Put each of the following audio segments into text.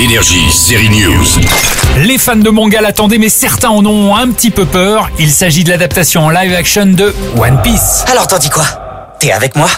Énergie, série News. Les fans de manga l'attendaient, mais certains en ont un petit peu peur. Il s'agit de l'adaptation en live action de One Piece. Alors t'en dis quoi? T'es avec moi?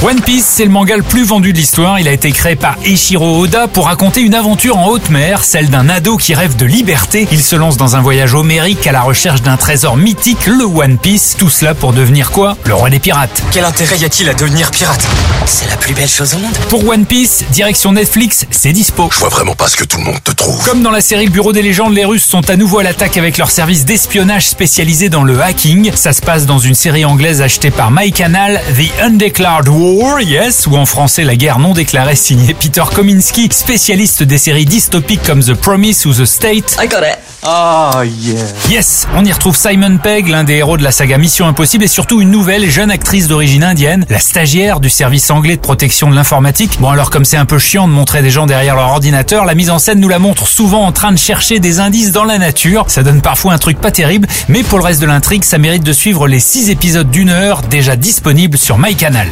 One Piece, c'est le manga le plus vendu de l'histoire. Il a été créé par Eiichiro Oda pour raconter une aventure en haute mer, celle d'un ado qui rêve de liberté. Il se lance dans un voyage homérique à la recherche d'un trésor mythique, le One Piece. Tout cela pour devenir quoi? Le roi des pirates. Quel intérêt y a-t-il à devenir pirate? C'est la plus belle chose au monde. Pour One Piece, direction Netflix, c'est dispo. Je vois vraiment pas ce que tout le monde te trouve. Comme dans la série Bureau des légendes, les Russes sont à nouveau à l'attaque avec leur service d'espionnage spécialisé dans le hacking. Ça se passe dans une série anglaise achetée par MyCanal, The Undeclared War, yes, ou en français La guerre non déclarée signée Peter Kominsky, spécialiste des séries dystopiques comme The Promise ou The State. I got it. Oh yeah. Yes, on y retrouve Simon Pegg, l'un des héros de la saga Mission Impossible et surtout une nouvelle et jeune actrice d'origine indienne, la stagiaire du service anglais de protection de l'informatique. Bon alors comme c'est un peu chiant de montrer des gens derrière leur ordinateur, la mise en scène nous la montre souvent en train de chercher des indices dans la nature. Ça donne parfois un truc pas terrible, mais pour le reste de l'intrigue, ça mérite de suivre les 6 épisodes d'une heure déjà disponibles sur MyCanal.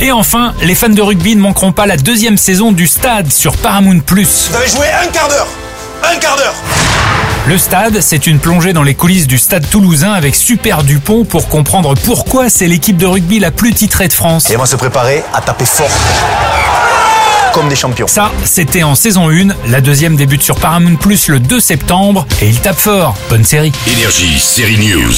Et enfin, les fans de rugby ne manqueront pas la deuxième saison du Stade sur Paramount+. Vous avez joué un quart d'heure Un quart d'heure Le Stade, c'est une plongée dans les coulisses du Stade toulousain avec Super Dupont pour comprendre pourquoi c'est l'équipe de rugby la plus titrée de France. Et on va se préparer à taper fort. Comme des champions. Ça, c'était en saison 1. La deuxième débute sur Paramount Plus le 2 septembre et il tape fort. Bonne série. Énergie, série News.